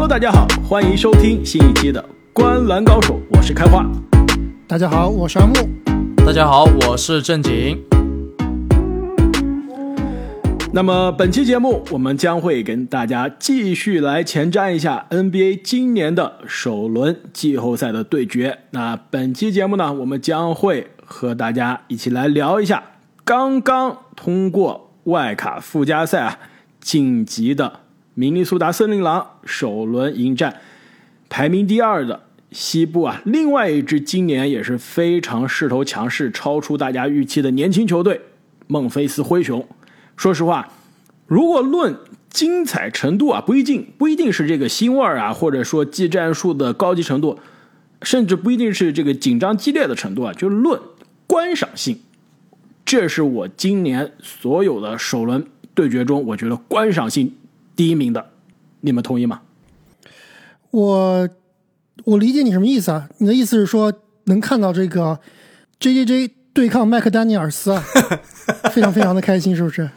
Hello，大家好，欢迎收听新一期的《观篮高手》，我是开花。大家好，我是阿木。大家好，我是正经。那么本期节目，我们将会跟大家继续来前瞻一下 NBA 今年的首轮季后赛的对决。那本期节目呢，我们将会和大家一起来聊一下刚刚通过外卡附加赛啊晋级的明尼苏达森林狼首轮迎战排名第二的西部啊另外一支今年也是非常势头强势、超出大家预期的年轻球队孟菲斯灰熊。说实话，如果论精彩程度啊，不一定不一定是这个腥味啊，或者说技战术的高级程度，甚至不一定是这个紧张激烈的程度啊，就论观赏性，这是我今年所有的首轮对决中，我觉得观赏性第一名的，你们同意吗？我我理解你什么意思啊？你的意思是说能看到这个 J J J 对抗麦克丹尼尔斯啊，非常非常的开心，是不是？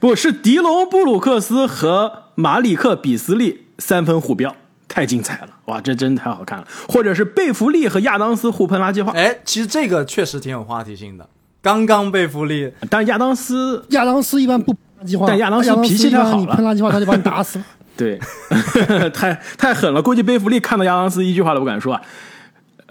不是迪隆布鲁克斯和马里克比斯利三分互飙，太精彩了！哇，这真太好看了。或者是贝弗利和亚当斯互喷垃圾话，哎，其实这个确实挺有话题性的。刚刚贝弗利，但亚当斯亚当斯一般不但亚当斯脾气太好了你喷垃圾话他就把你打死了。对，太太狠了，估计贝弗利看到亚当斯一句话都不敢说啊。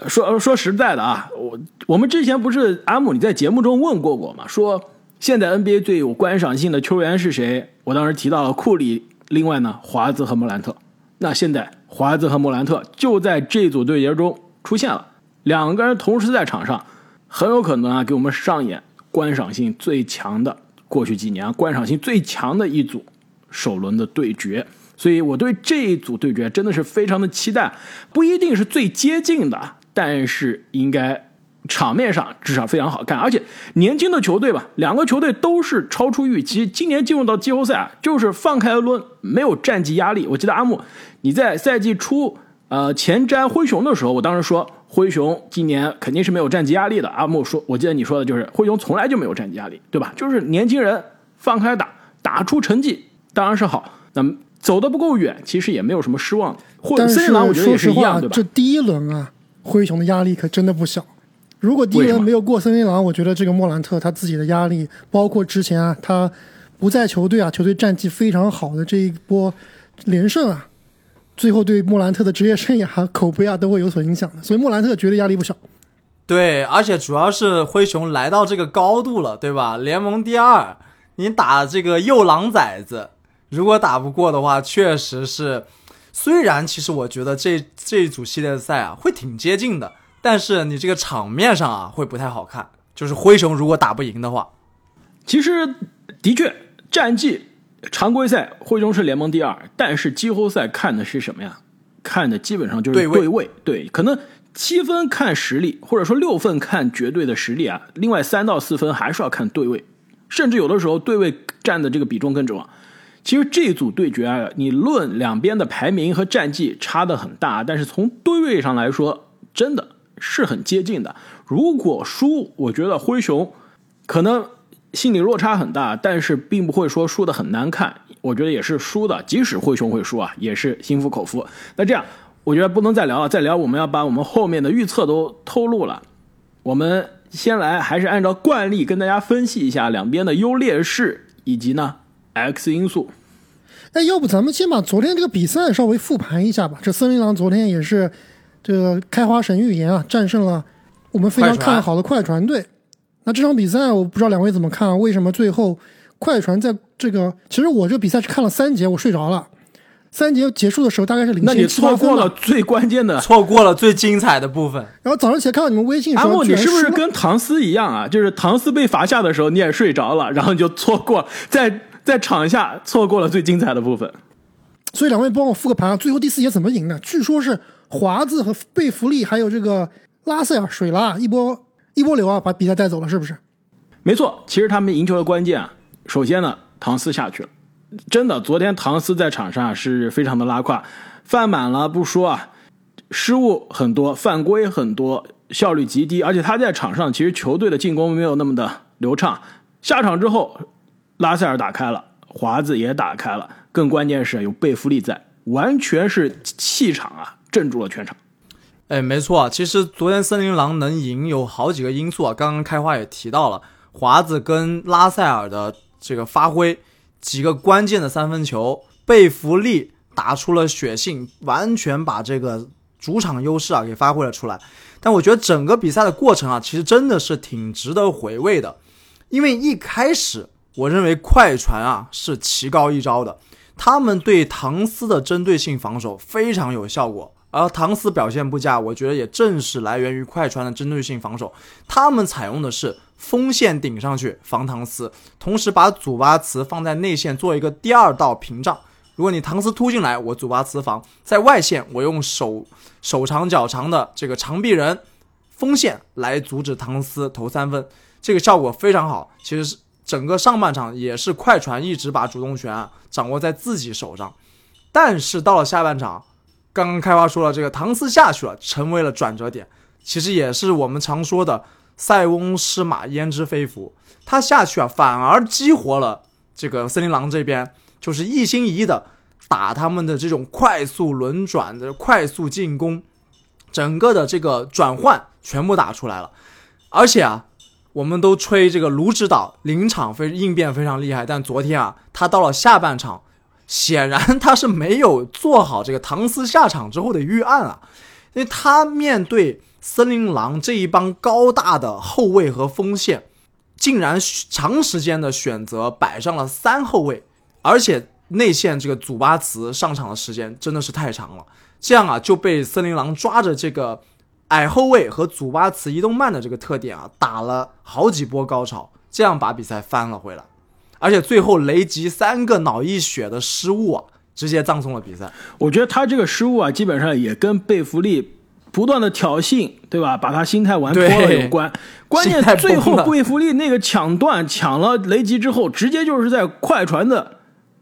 说说实在的啊，我我们之前不是阿姆你在节目中问过我吗？说现在 NBA 最有观赏性的球员是谁？我当时提到了库里，另外呢华子和莫兰特。那现在华子和莫兰特就在这组对决中出现了，两个人同时在场上，很有可能啊给我们上演观赏性最强的过去几年观赏性最强的一组首轮的对决。所以我对这一组对决真的是非常的期待，不一定是最接近的，但是应该场面上至少非常好看，而且年轻的球队吧，两个球队都是超出预期，今年进入到季后赛啊，就是放开了论，没有战绩压力。我记得阿木你在赛季初呃前瞻灰熊的时候，我当时说灰熊今年肯定是没有战绩压力的。阿木说，我记得你说的就是灰熊从来就没有战绩压力，对吧？就是年轻人放开打，打出成绩当然是好。那么。走的不够远，其实也没有什么失望。或者森林狼我觉得也是一样，对吧？这第一轮啊，灰熊的压力可真的不小。如果第一轮没有过森林狼，我觉得这个莫兰特他自己的压力，包括之前啊他不在球队啊，球队战绩非常好的这一波连胜啊，最后对莫兰特的职业生涯、口碑啊都会有所影响的。所以莫兰特绝对压力不小。对，而且主要是灰熊来到这个高度了，对吧？联盟第二，你打这个右狼崽子。如果打不过的话，确实是。虽然其实我觉得这这一组系列赛啊会挺接近的，但是你这个场面上啊会不太好看。就是灰熊如果打不赢的话，其实的确战绩常规赛灰熊是联盟第二，但是季后赛看的是什么呀？看的基本上就是对位。对，可能七分看实力，或者说六分看绝对的实力啊。另外三到四分还是要看对位，甚至有的时候对位占的这个比重更重要。其实这组对决啊，你论两边的排名和战绩差的很大，但是从对位上来说，真的是很接近的。如果输，我觉得灰熊可能心理落差很大，但是并不会说输的很难看。我觉得也是输的，即使灰熊会输啊，也是心服口服。那这样，我觉得不能再聊了，再聊我们要把我们后面的预测都透露了。我们先来，还是按照惯例跟大家分析一下两边的优劣势，以及呢。X 因素，哎，要不咱们先把昨天这个比赛稍微复盘一下吧。这森林狼昨天也是这个开花神预言啊，战胜了我们非常看好的快船队。那这场比赛我不知道两位怎么看啊？为什么最后快船在这个？其实我这比赛是看了三节，我睡着了。三节结束的时候大概是领先七错过了最关键的，错过了最精彩的部分。然后早上起来看到你们微信，阿木，你是不是跟唐斯一样啊？就是唐斯被罚下的时候你也睡着了，然后你就错过在。在场下错过了最精彩的部分，所以两位帮我复个盘啊！最后第四节怎么赢的？据说是华子和贝弗利还有这个拉塞尔水拉一波一波流啊，把比赛带走了，是不是？没错，其实他们赢球的关键啊，首先呢，唐斯下去了，真的，昨天唐斯在场上是非常的拉胯，犯满了不说啊，失误很多，犯规很多，效率极低，而且他在场上其实球队的进攻没有那么的流畅，下场之后。拉塞尔打开了，华子也打开了，更关键是有贝弗利在，完全是气场啊镇住了全场。哎，没错，其实昨天森林狼能赢有好几个因素啊。刚刚开花也提到了华子跟拉塞尔的这个发挥，几个关键的三分球，贝弗利打出了血性，完全把这个主场优势啊给发挥了出来。但我觉得整个比赛的过程啊，其实真的是挺值得回味的，因为一开始我认为快船啊是棋高一招的，他们对唐斯的针对性防守非常有效果。而唐斯表现不佳，我觉得也正是来源于快船的针对性防守。他们采用的是锋线顶上去防唐斯，同时把祖巴茨放在内线做一个第二道屏障。如果你唐斯突进来，我祖巴茨防在外线，我用手手长脚长的这个长臂人锋线来阻止唐斯投三分，这个效果非常好。其实整个上半场也是快船一直把主动权啊掌握在自己手上，但是到了下半场。刚刚开花说了，这个唐斯下去了，成为了转折点。其实也是我们常说的“塞翁失马，焉知非福”。他下去啊，反而激活了这个森林狼这边，就是一心一意的打他们的这种快速轮转的快速进攻，整个的这个转换全部打出来了。而且啊，我们都吹这个卢指导临场非应变非常厉害，但昨天啊，他到了下半场。显然他是没有做好这个唐斯下场之后的预案啊，因为他面对森林狼这一帮高大的后卫和锋线，竟然长时间的选择摆上了三后卫，而且内线这个祖巴茨上场的时间真的是太长了，这样啊就被森林狼抓着这个矮后卫和祖巴茨移动慢的这个特点啊打了好几波高潮，这样把比赛翻了回来。而且最后雷吉三个脑溢血的失误啊，直接葬送了比赛。我觉得他这个失误啊，基本上也跟贝弗利不断的挑衅，对吧？把他心态玩脱了有关。关键最后贝弗利那个抢断抢了雷吉之后，直接就是在快船的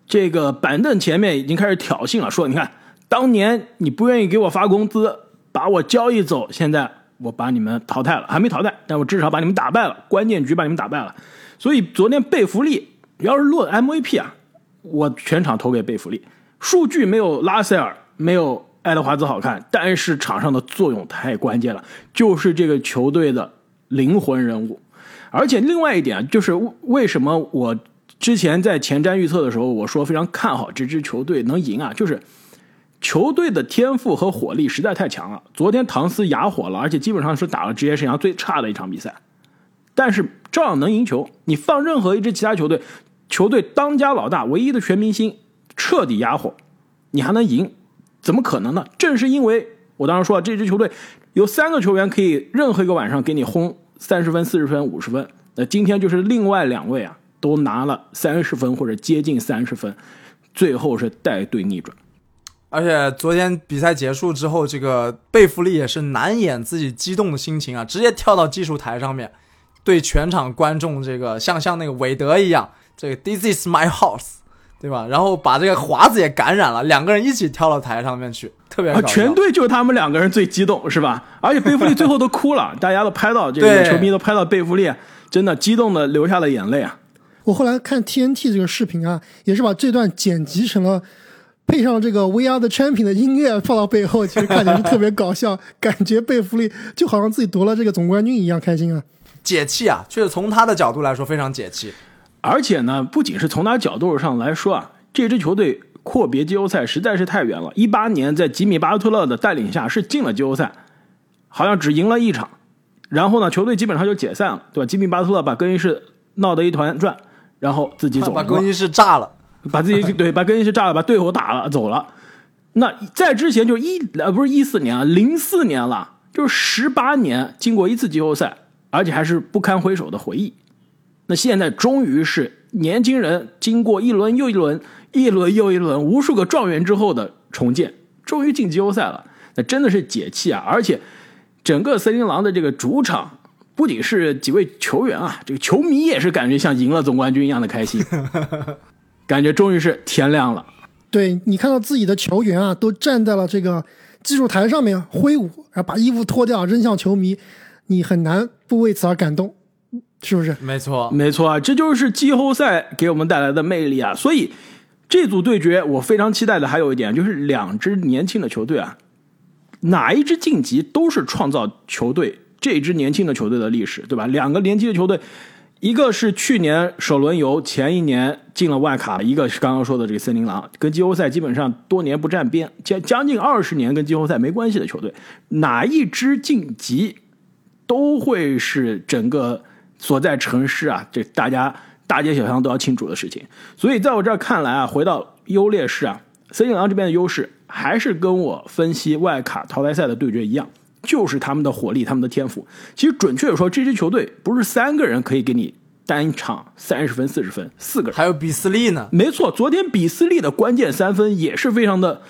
这个板凳前面已经开始挑衅了，说：“你看，当年你不愿意给我发工资，把我交易走，现在我把你们淘汰了，还没淘汰，但我至少把你们打败了，关键局把你们打败了。所以昨天贝弗利。”要是论 MVP 啊，我全场投给贝弗利。数据没有拉塞尔、没有爱德华兹好看，但是场上的作用太关键了，就是这个球队的灵魂人物。而且另外一点就是为什么我之前在前瞻预测的时候，我说非常看好这支球队能赢啊，就是球队的天赋和火力实在太强了。昨天唐斯哑火了，而且基本上是打了职业生涯最差的一场比赛，但是照样能赢球。你放任何一支其他球队。球队当家老大，唯一的全明星彻底哑火，你还能赢？怎么可能呢？正是因为我当时说这支球队有三个球员可以任何一个晚上给你轰三十分、四十分、五十分，那今天就是另外两位啊都拿了三十分或者接近三十分，最后是带队逆转。而且昨天比赛结束之后，这个贝弗利也是难掩自己激动的心情啊，直接跳到技术台上面，对全场观众这个像像那个韦德一样。这个 This is my house，对吧？然后把这个华子也感染了，两个人一起跳到台上面去，特别搞全队就他们两个人最激动，是吧？而且贝弗利最后都哭了，大家都拍到这个球迷都拍到贝弗利，真的激动的流下了眼泪啊！我后来看 TNT 这个视频啊，也是把这段剪辑成了，配上这个 We Are the Champion 的音乐放到背后，其实看起来是特别搞笑，感觉贝弗利就好像自己夺了这个总冠军一样开心啊，解气啊！确实从他的角度来说非常解气。而且呢，不仅是从他角度上来说啊，这支球队阔别季后赛实在是太远了。一八年在吉米巴特勒的带领下是进了季后赛，好像只赢了一场，然后呢，球队基本上就解散了，对吧？吉米巴特勒把更衣室闹得一团转，然后自己走了，把更衣室炸了，把自己 对把更衣室炸了，把队友打了走了。那在之前就一呃不是一四年啊，零四年了，就是十八年经过一次季后赛，而且还是不堪回首的回忆。那现在终于是年轻人经过一轮又一轮、一轮又一轮、无数个状元之后的重建，终于进季后赛了。那真的是解气啊！而且整个森林狼的这个主场，不仅是几位球员啊，这个球迷也是感觉像赢了总冠军一样的开心，感觉终于是天亮了。对你看到自己的球员啊，都站在了这个技术台上面挥舞，然后把衣服脱掉扔向球迷，你很难不为此而感动。是不是？没错，没错啊，这就是季后赛给我们带来的魅力啊！所以，这组对决我非常期待的还有一点就是两支年轻的球队啊，哪一支晋级都是创造球队这支年轻的球队的历史，对吧？两个年轻的球队。一个是去年首轮游，前一年进了外卡；一个是刚刚说的这个森林狼，跟季后赛基本上多年不沾边，将将近二十年跟季后赛没关系的球队，哪一支晋级都会是整个所在城市啊，这大家大街小巷都要庆祝的事情。所以在我这儿看来啊，回到优劣势啊，森林狼这边的优势还是跟我分析外卡淘汰赛的对决一样。就是他们的火力，他们的天赋。其实准确的说，这支球队不是三个人可以给你单场三十分、四十分，四个人还有比斯利呢。没错，昨天比斯利的关键三分也是非常的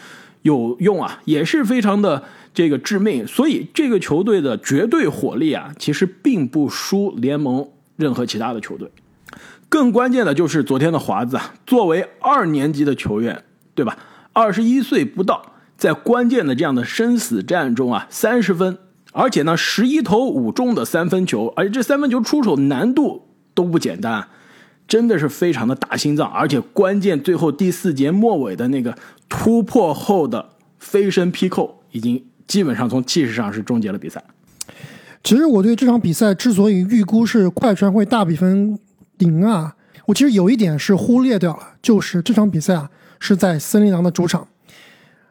有用啊，也是非常的这个致命。所以这个球队的绝对火力啊，其实并不输联盟任何其他的球队。更关键的就是昨天的华子啊，作为二年级的球员，对吧？二十一岁不到。在关键的这样的生死战中啊，三十分，而且呢，十一投五中的三分球，而且这三分球出手难度都不简单，真的是非常的打心脏。而且关键最后第四节末尾的那个突破后的飞身劈扣，已经基本上从气势上是终结了比赛。其实我对这场比赛之所以预估是快船会大比分赢啊，我其实有一点是忽略掉了，就是这场比赛啊是在森林狼的主场。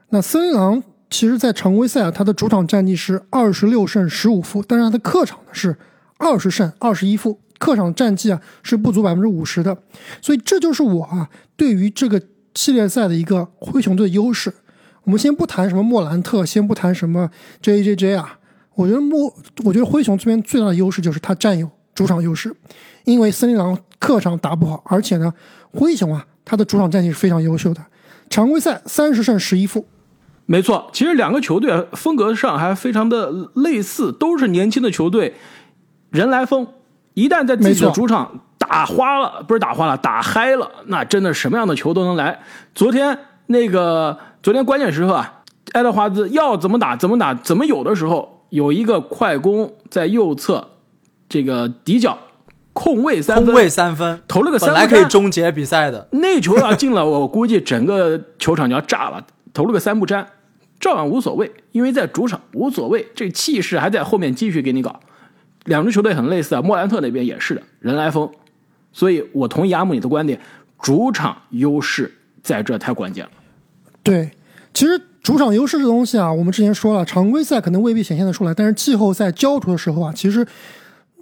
那森林狼其实，在常规赛啊，他的主场战绩是二十六胜十五负，但是他的客场呢是二十胜二十一负，客场战绩啊是不足百分之五十的，所以这就是我啊对于这个系列赛的一个灰熊队的优势。我们先不谈什么莫兰特，先不谈什么 J J J 啊，我觉得莫，我觉得灰熊这边最大的优势就是他占有主场优势，因为森林狼客场打不好，而且呢，灰熊啊他的主场战绩是非常优秀的，常规赛三十胜十一负。没错，其实两个球队风格上还非常的类似，都是年轻的球队，人来疯。一旦在自己的主场打花了，不是打花了，打嗨了，那真的什么样的球都能来。昨天那个，昨天关键时刻啊，爱德华兹要怎么打怎么打，怎么有的时候有一个快攻在右侧这个底角空位三分，空位三分投了个三分，本来可以终结比赛的那球要进了，我估计整个球场就要炸了。投了个三不沾。照样无所谓，因为在主场无所谓，这气势还在后面继续给你搞。两支球队很类似啊，莫兰特那边也是的，人来疯。所以我同意阿姆你的观点，主场优势在这太关键了。对，其实主场优势这东西啊，我们之前说了，常规赛可能未必显现的出来，但是季后赛交出的时候啊，其实。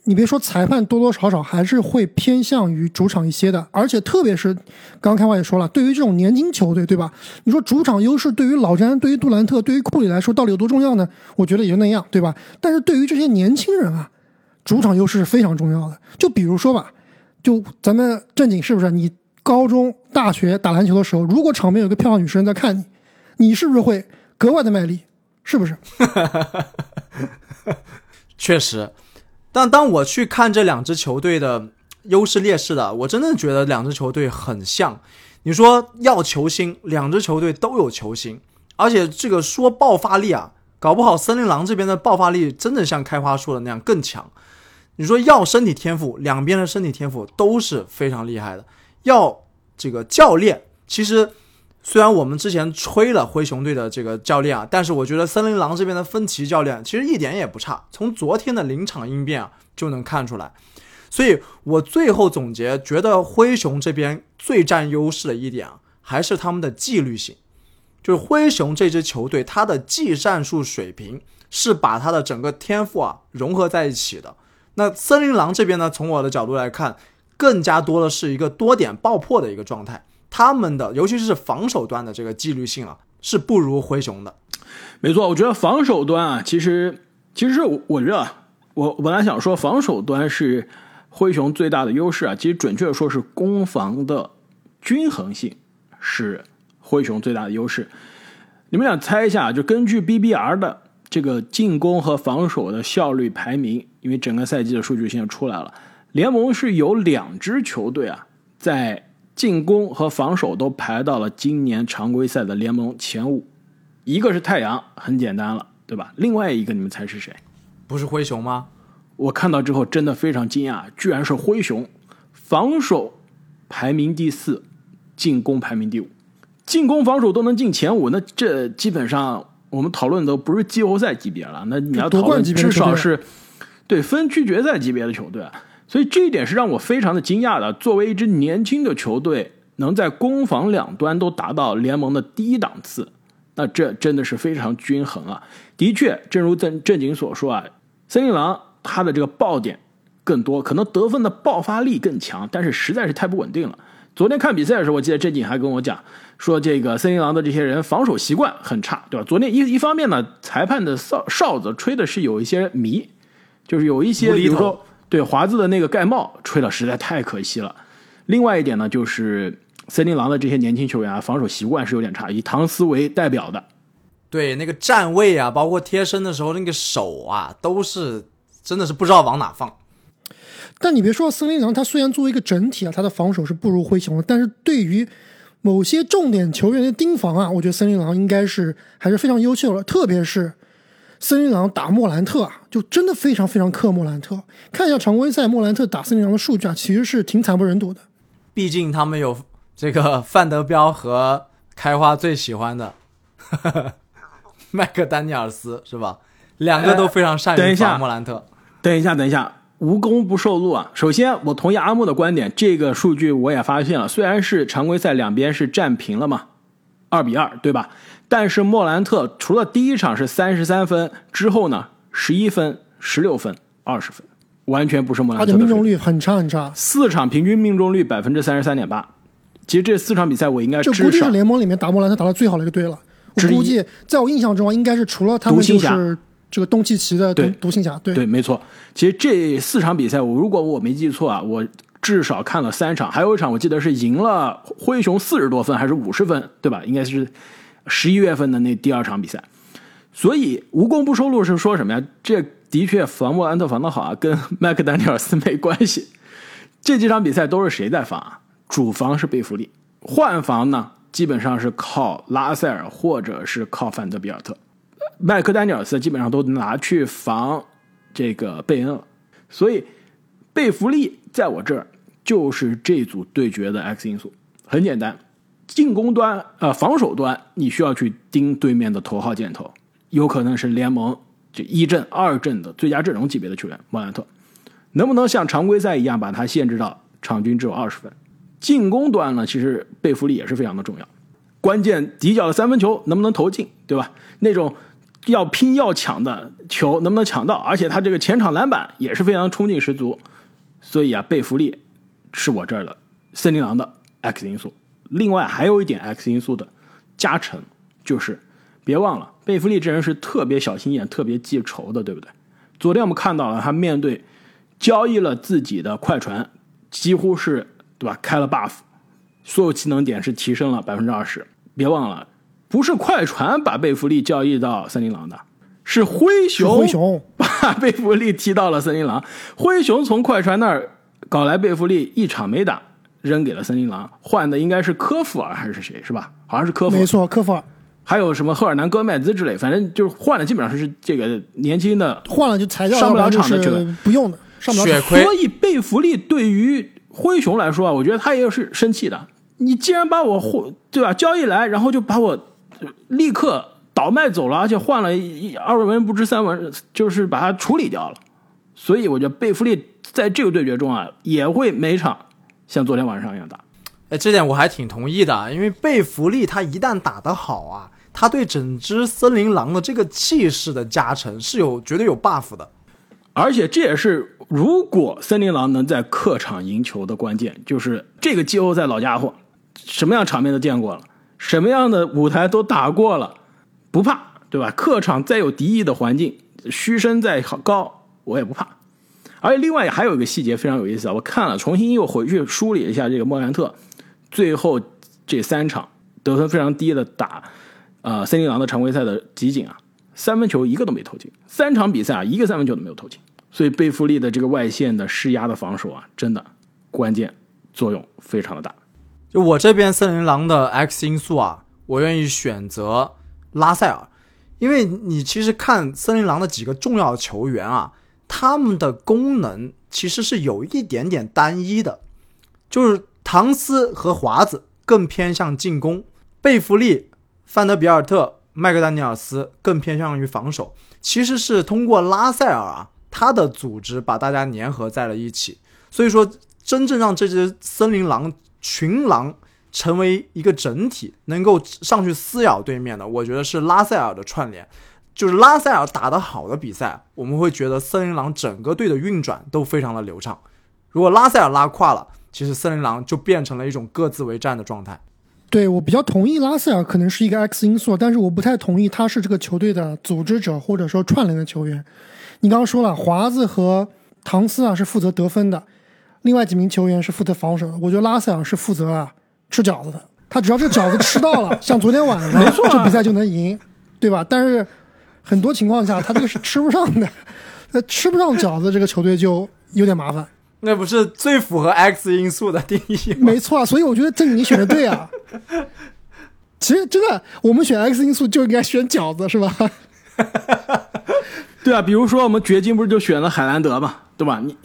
你别说裁判多多少少还是会偏向于主场一些的，而且特别是刚刚开话也说了，对于这种年轻球队，对吧？你说主场优势对于老詹、对于杜兰特、对于库里来说到底有多重要呢？我觉得也就那样，对吧？但是对于这些年轻人啊，主场优势是非常重要的。就比如说吧，就咱们正经是不是？你高中、大学打篮球的时候，如果场边有个漂亮女生在看你，你是不是会格外的卖力？是不是？确实。但当我去看这两支球队的优势劣势的，我真的觉得两支球队很像。你说要球星，两支球队都有球星，而且这个说爆发力啊，搞不好森林狼这边的爆发力真的像开花说的那样更强。你说要身体天赋，两边的身体天赋都是非常厉害的。要这个教练，其实。虽然我们之前吹了灰熊队的这个教练啊，但是我觉得森林狼这边的芬奇教练其实一点也不差。从昨天的临场应变啊就能看出来。所以我最后总结，觉得灰熊这边最占优势的一点啊，还是他们的纪律性。就是灰熊这支球队，他的技战术水平是把他的整个天赋啊融合在一起的。那森林狼这边呢，从我的角度来看，更加多的是一个多点爆破的一个状态。他们的尤其是防守端的这个纪律性啊，是不如灰熊的。没错，我觉得防守端啊，其实其实我觉得我本来想说防守端是灰熊最大的优势啊，其实准确的说是攻防的均衡性是灰熊最大的优势。你们俩猜一下，就根据 BBR 的这个进攻和防守的效率排名，因为整个赛季的数据现在出来了，联盟是有两支球队啊在。进攻和防守都排到了今年常规赛的联盟前五，一个是太阳，很简单了，对吧？另外一个你们猜是谁？不是灰熊吗？我看到之后真的非常惊讶，居然是灰熊，防守排名第四，进攻排名第五。进攻防守都能进前五，那这基本上我们讨论都不是季后赛级别了，那你要讨论至少是对分区决赛级别的球队。所以这一点是让我非常的惊讶的。作为一支年轻的球队，能在攻防两端都达到联盟的第一档次，那这真的是非常均衡啊！的确，正如正正经所说啊，森林狼他的这个爆点更多，可能得分的爆发力更强，但是实在是太不稳定了。昨天看比赛的时候，我记得郑景还跟我讲说，这个森林狼的这些人防守习惯很差，对吧？昨天一一方面呢，裁判的哨哨子吹的是有一些迷，就是有一些，比如说对华子的那个盖帽吹了，实在太可惜了。另外一点呢，就是森林狼的这些年轻球员啊，防守习惯是有点差，以唐斯为代表的。对那个站位啊，包括贴身的时候那个手啊，都是真的是不知道往哪放。但你别说森林狼，他虽然作为一个整体啊，他的防守是不如灰熊的，但是对于某些重点球员的盯防啊，我觉得森林狼应该是还是非常优秀的。特别是森林狼打莫兰特啊，就真的非常非常克莫兰特。看一下常规赛莫兰特打森林狼的数据啊，其实是挺惨不忍睹的。毕竟他们有这个范德彪和开花最喜欢的。麦克丹尼尔斯是吧？两个都非常善于防莫兰特。等一下，等一下，无功不受禄啊！首先，我同意阿木的观点，这个数据我也发现了。虽然是常规赛两边是战平了嘛，二比二，对吧？但是莫兰特除了第一场是三十三分之后呢，十一分、十六分、二十分，完全不是莫兰特的命中率很差很差。四场平均命中率百分之三十三点八。其实这四场比赛我应该这估计是联盟里面打莫兰特打的最好的一个队了。我估计，在我印象中啊，应该是除了他们就是这个东契奇的独独行侠，对对，没错。其实这四场比赛，我如果我没记错啊，我至少看了三场，还有一场我记得是赢了灰熊四十多分还是五十分，对吧？应该是十一月份的那第二场比赛。所以无功不收禄是说什么呀？这的确防莫兰特防的好啊，跟 麦克丹尼尔斯没关系。这几场比赛都是谁在防啊？主防是贝弗利，换防呢？基本上是靠拉塞尔或者是靠范德比尔特，麦克丹尼尔斯基本上都拿去防这个贝恩了，所以贝弗利在我这儿就是这组对决的 X 因素。很简单，进攻端呃防守端你需要去盯对面的头号箭头，有可能是联盟这一阵二阵的最佳阵容级别的球员莫兰特，能不能像常规赛一样把他限制到场均只有二十分？进攻端呢，其实贝弗利也是非常的重要，关键底角的三分球能不能投进，对吧？那种要拼要抢的球能不能抢到？而且他这个前场篮板也是非常冲劲十足，所以啊，贝弗利是我这儿的森林狼的 X 因素。另外还有一点 X 因素的加成，就是别忘了贝弗利这人是特别小心眼、特别记仇的，对不对？昨天我们看到了他面对交易了自己的快船，几乎是。对吧？开了 buff，所有技能点是提升了百分之二十。别忘了，不是快船把贝弗利交易到森林狼的，是灰熊。灰熊把贝弗利踢到了森林狼。灰熊从快船那儿搞来贝弗利，一场没打，扔给了森林狼，换的应该是科夫尔还是谁？是吧？好像是科夫。没错，科夫尔。还有什么赫尔南戈麦兹之类，反正就是换的，基本上是这个年轻的，换了就裁掉，上不了场的这个不用的，上不了血亏。所以贝弗利对于灰熊来说啊，我觉得他也是生气的。你既然把我换，对吧？交易来，然后就把我立刻倒卖走了，而且换了一二文不值三文，就是把它处理掉了。所以我觉得贝弗利在这个对决中啊，也会每场像昨天晚上一样打。哎，这点我还挺同意的，因为贝弗利他一旦打得好啊，他对整只森林狼的这个气势的加成是有绝对有 buff 的。而且这也是，如果森林狼能在客场赢球的关键，就是这个季后赛老家伙，什么样场面都见过了，什么样的舞台都打过了，不怕，对吧？客场再有敌意的环境，嘘声再高，我也不怕。而且另外还有一个细节非常有意思啊，我看了，重新又回去梳理一下这个莫兰特，最后这三场得分非常低的打，呃，森林狼的常规赛的集锦啊，三分球一个都没投进，三场比赛啊，一个三分球都没有投进。所以贝弗利的这个外线的施压的防守啊，真的关键作用非常的大。就我这边森林狼的 X 因素啊，我愿意选择拉塞尔，因为你其实看森林狼的几个重要球员啊，他们的功能其实是有一点点单一的，就是唐斯和华子更偏向进攻，贝弗利、范德比尔特、麦克丹尼尔斯更偏向于防守，其实是通过拉塞尔啊他的组织把大家粘合在了一起。所以说，真正让这只森林狼群狼成为一个整体，能够上去撕咬对面的，我觉得是拉塞尔的串联。就是拉塞尔打得好的比赛，我们会觉得森林狼整个队的运转都非常的流畅。如果拉塞尔拉胯了，其实森林狼就变成了一种各自为战的状态。对我比较同意拉塞尔可能是一个 X 因素，但是我不太同意他是这个球队的组织者或者说串联的球员。你刚刚说了，华子和唐斯啊是负责得分的，另外几名球员是负责防守的。我觉得拉塞尔是负责啊吃饺子的，他只要这饺子吃到了，像昨天晚上这比赛就能赢，对吧？但是。很多情况下，他这个是吃不上的，那 吃不上饺子，这个球队就有点麻烦。那不是最符合 X 因素的定义？没错，所以我觉得这你选的对啊。其实真的，我们选 X 因素就应该选饺子，是吧？对啊，比如说我们掘金不是就选了海兰德嘛，对吧？你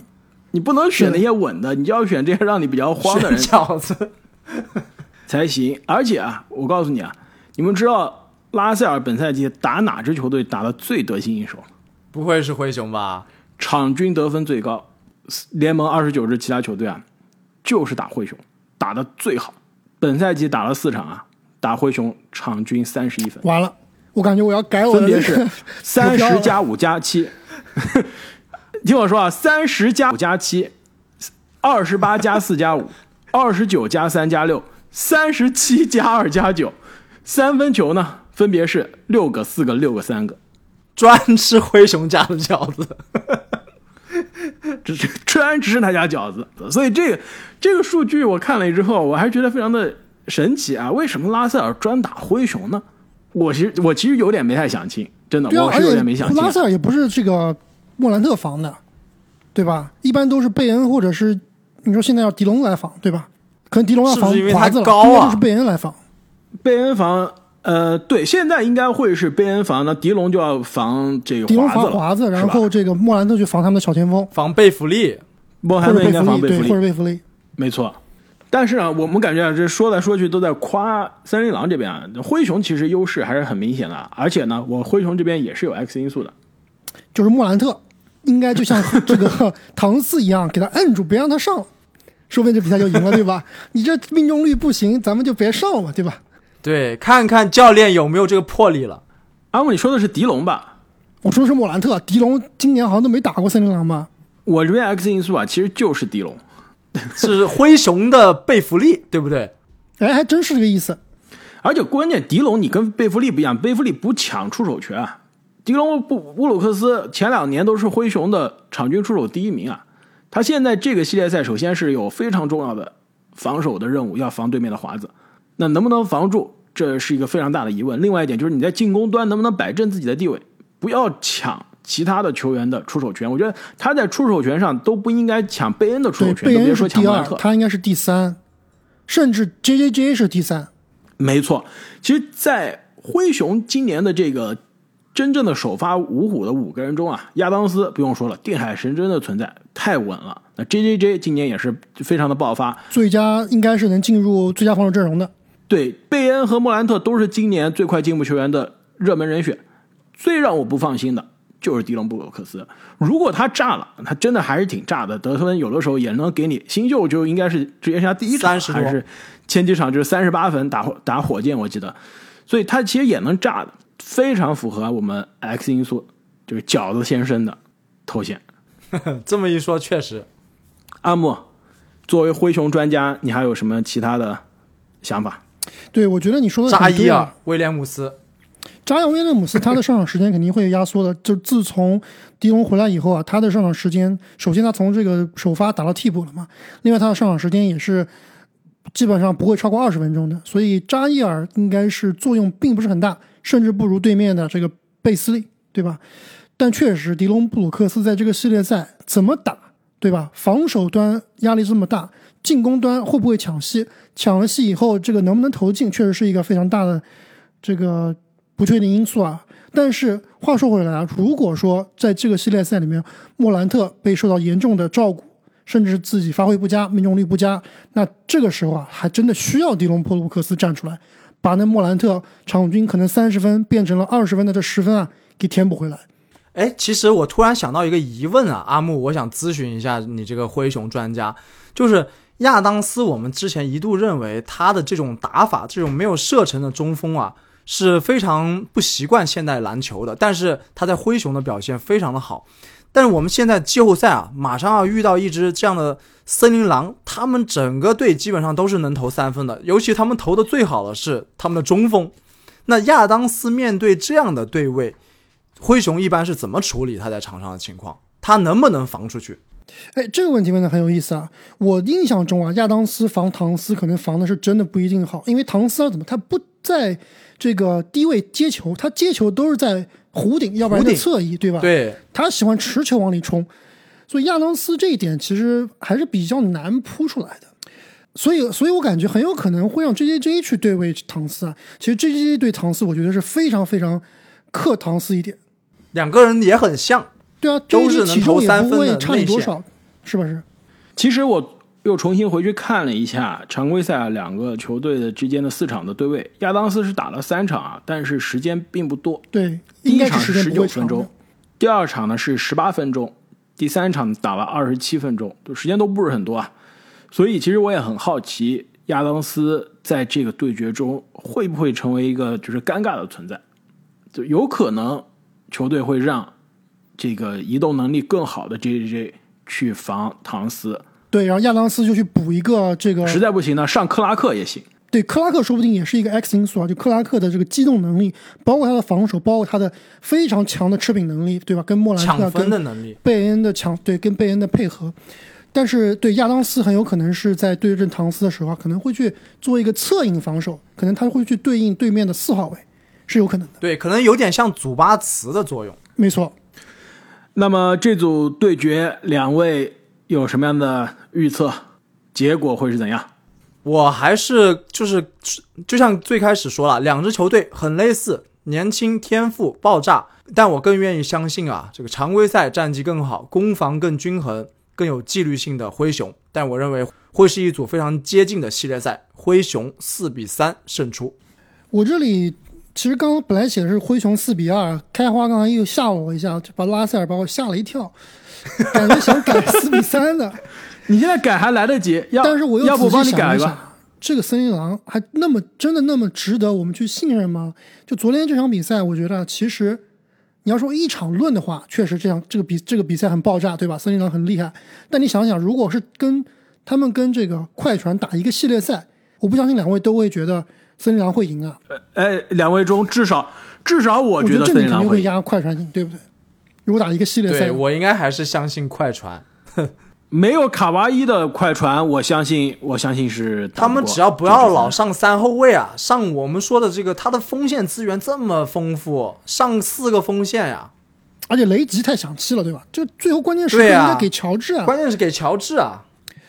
你不能选那些稳的，你就要选这些让你比较慌的人饺子 才行。而且啊，我告诉你啊，你们知道。拉塞尔本赛季打哪支球队打的最得心应手？不会是灰熊吧？场均得分最高，联盟二十九支其他球队啊，就是打灰熊打的最好。本赛季打了四场啊，打灰熊场均三十一分。完了，我感觉我要改我的。分别是三十加五加七。听我说啊，三十加五加七，二十八加四加五，二十九加三加六，三十七加二加九，三分球呢？分别是六个、四个、六个、三个，专吃灰熊家的饺子，这是 专吃他家饺子。所以这个这个数据我看了之后，我还觉得非常的神奇啊！为什么拉塞尔专打灰熊呢？我其实我其实有点没太想清，真的，我是有点没想清。拉塞尔也不是这个莫兰特防的，对吧？一般都是贝恩或者是你说现在要迪龙来防，对吧？可能迪龙要防华子了，应该就是贝恩来防，贝恩防。呃，对，现在应该会是贝恩防，那迪龙就要防这个迪龙防华子，然后这个莫兰特去防他们的小前锋，防贝弗利，莫兰特应该防贝弗利，或者贝弗利，没错。但是啊，我们感觉啊，这说来说去都在夸森林狼这边啊，灰熊其实优势还是很明显的，而且呢，我灰熊这边也是有 X 因素的，就是莫兰特应该就像这个 唐斯一样，给他摁住，别让他上，说不定这比赛就赢了，对吧？你这命中率不行，咱们就别上了，对吧？对，看看教练有没有这个魄力了。阿木，你说的是狄龙吧？我说的是莫兰特。狄龙今年好像都没打过森林狼吧？我这边 X 因素啊，其实就是狄龙，是灰熊的贝弗利，对不对？哎，还真是这个意思。而且关键，狄龙你跟贝弗利不一样，贝弗利不抢出手权啊。迪龙布乌鲁克斯前两年都是灰熊的场均出手第一名啊。他现在这个系列赛，首先是有非常重要的防守的任务，要防对面的华子。那能不能防住，这是一个非常大的疑问。另外一点就是你在进攻端能不能摆正自己的地位，不要抢其他的球员的出手权。我觉得他在出手权上都不应该抢贝恩的出手权，贝恩是第二，他应该是第三，甚至 J J J 是第三。没错，其实，在灰熊今年的这个真正的首发五虎的五个人中啊，亚当斯不用说了，定海神针的存在太稳了。那 J J J 今年也是非常的爆发，最佳应该是能进入最佳防守阵容的。对，贝恩和莫兰特都是今年最快进步球员的热门人选。最让我不放心的就是迪隆布鲁克斯，如果他炸了，他真的还是挺炸的，得分有的时候也能给你新秀就应该是职业生涯第一场还是前几场就是三十八分打打火箭，我记得，所以他其实也能炸的，非常符合我们 X 因素，就是饺子先生的头衔。这么一说，确实，阿木作为灰熊专家，你还有什么其他的想法？对，我觉得你说的扎伊尔威廉姆斯，扎伊尔威廉姆斯他的上场时间肯定会压缩的。就自从迪龙回来以后啊，他的上场时间，首先他从这个首发打到替补了嘛，另外他的上场时间也是基本上不会超过二十分钟的。所以扎伊尔应该是作用并不是很大，甚至不如对面的这个贝斯利，对吧？但确实，迪隆布鲁克斯在这个系列赛怎么打，对吧？防守端压力这么大。进攻端会不会抢戏？抢了戏以后，这个能不能投进，确实是一个非常大的这个不确定因素啊。但是话说回来啊，如果说在这个系列赛里面，莫兰特被受到严重的照顾，甚至自己发挥不佳、命中率不佳，那这个时候啊，还真的需要迪隆·普鲁克斯站出来把那莫兰特场均可能三十分变成了二十分的这十分啊，给填补回来。哎，其实我突然想到一个疑问啊，阿木，我想咨询一下你这个灰熊专家，就是亚当斯，我们之前一度认为他的这种打法，这种没有射程的中锋啊，是非常不习惯现代篮球的，但是他在灰熊的表现非常的好。但是我们现在季后赛啊，马上要遇到一支这样的森林狼，他们整个队基本上都是能投三分的，尤其他们投的最好的是他们的中锋。那亚当斯面对这样的对位，灰熊一般是怎么处理他在场上的情况？他能不能防出去？哎，这个问题问的很有意思啊！我印象中啊，亚当斯防唐斯可能防的是真的不一定好，因为唐斯怎么他不在这个低位接球，他接球都是在弧顶，要不然就侧翼，对吧？对，他喜欢持球往里冲，所以亚当斯这一点其实还是比较难扑出来的。所以，所以我感觉很有可能会让 J J J 去对位唐斯啊。其实 J J J 对唐斯，我觉得是非常非常克唐斯一点。两个人也很像，对啊，都是能投三分的差你多少，是不是？其实我又重新回去看了一下常规赛两个球队的之间的四场的对位，亚当斯是打了三场啊，但是时间并不多。对，第一场是十九分钟，第二场呢是十八分钟，第三场打了二十七分钟，就时间都不是很多啊。所以其实我也很好奇，亚当斯在这个对决中会不会成为一个就是尴尬的存在？就有可能球队会让这个移动能力更好的 J J J 去防唐斯，对，然后亚当斯就去补一个这个，实在不行呢，上克拉克也行。对，克拉克说不定也是一个 X 因素啊，就克拉克的这个机动能力，包括他的防守，包括他的非常强的吃饼能力，对吧？跟莫兰特、跟贝恩的强，对，跟贝恩的配合。但是对亚当斯很有可能是在对阵唐斯的时候，可能会去做一个侧影防守，可能他会去对应对面的四号位，是有可能的。对，可能有点像祖巴茨的作用。没错。那么这组对决，两位有什么样的预测？结果会是怎样？我还是就是就像最开始说了，两支球队很类似，年轻、天赋、爆炸，但我更愿意相信啊，这个常规赛战绩更好，攻防更均衡。更有纪律性的灰熊，但我认为会是一组非常接近的系列赛，灰熊四比三胜出。我这里其实刚刚本来写的是灰熊四比二，开花刚才又吓我一下，就把拉塞尔把我吓了一跳，感觉想改四比三的。你现在改还来得及，要但是我又要不帮你改一下，这个森林狼还那么真的那么值得我们去信任吗？就昨天这场比赛，我觉得其实。你要说一场论的话，确实这样，这个比这个比赛很爆炸，对吧？森林狼很厉害，但你想想，如果是跟他们跟这个快船打一个系列赛，我不相信两位都会觉得森林狼会赢啊。哎，两位中至少至少我觉得森林狼会压快船赢，对不对？如果打一个系列赛，我应该还是相信快船。没有卡哇伊的快船，我相信，我相信是他们只要不要老上三后卫啊，上我们说的这个他的锋线资源这么丰富，上四个锋线呀，而且雷吉太想气了，对吧？就最后关键时刻应该给乔治啊，关键是给乔治啊。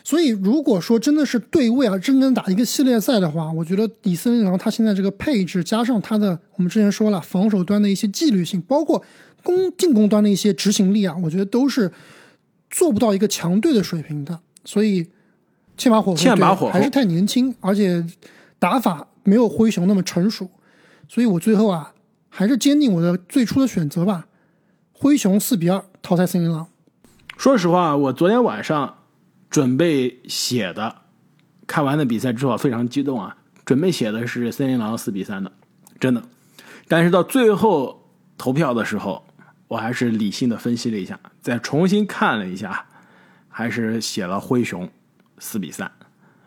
所以如果说真的是对位啊，真正打一个系列赛的话，我觉得以森林狼他现在这个配置加上他的，我们之前说了防守端的一些纪律性，包括攻进攻端的一些执行力啊，我觉得都是。做不到一个强队的水平的，所以欠把火候，欠把火还是太年轻，而且打法没有灰熊那么成熟，所以我最后啊还是坚定我的最初的选择吧，灰熊四比二淘汰森林狼。说实话，我昨天晚上准备写的，看完的比赛之后非常激动啊，准备写的是森林狼四比三的，真的，但是到最后投票的时候。我还是理性的分析了一下，再重新看了一下，还是写了灰熊四比三。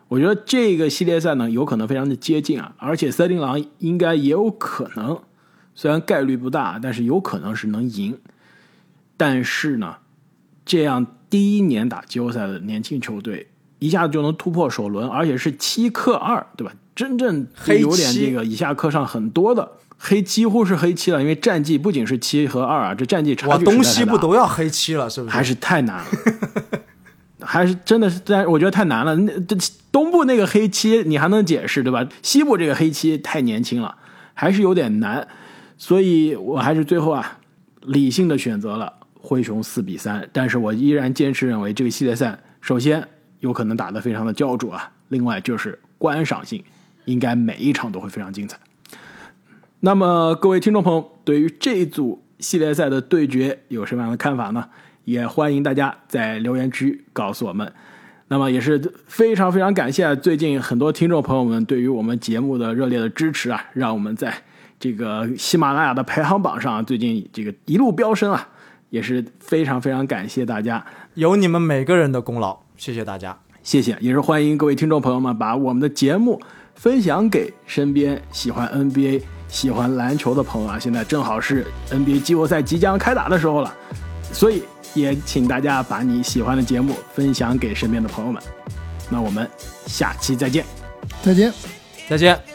我觉得这个系列赛呢，有可能非常的接近啊，而且森林狼应该也有可能，虽然概率不大，但是有可能是能赢。但是呢，这样第一年打季后赛的年轻球队，一下子就能突破首轮，而且是七克二，对吧？真正有点这个以下克上很多的。黑几乎是黑七了，因为战绩不仅是七和二啊，这战绩差距东西部都要黑七了，是不是？还是太难了，还是真的是，但我觉得太难了。那这东部那个黑七你还能解释对吧？西部这个黑七太年轻了，还是有点难。所以我还是最后啊，理性的选择了灰熊四比三。但是我依然坚持认为这个系列赛，首先有可能打得非常的焦灼啊，另外就是观赏性应该每一场都会非常精彩。那么各位听众朋友，对于这一组系列赛的对决有什么样的看法呢？也欢迎大家在留言区告诉我们。那么也是非常非常感谢最近很多听众朋友们对于我们节目的热烈的支持啊，让我们在这个喜马拉雅的排行榜上最近这个一路飙升啊，也是非常非常感谢大家，有你们每个人的功劳，谢谢大家，谢谢，也是欢迎各位听众朋友们把我们的节目分享给身边喜欢 NBA、喜欢篮球的朋友啊，现在正好是 NBA 季后赛即将开打的时候了，所以。也请大家把你喜欢的节目分享给身边的朋友们。那我们下期再见，再见，再见。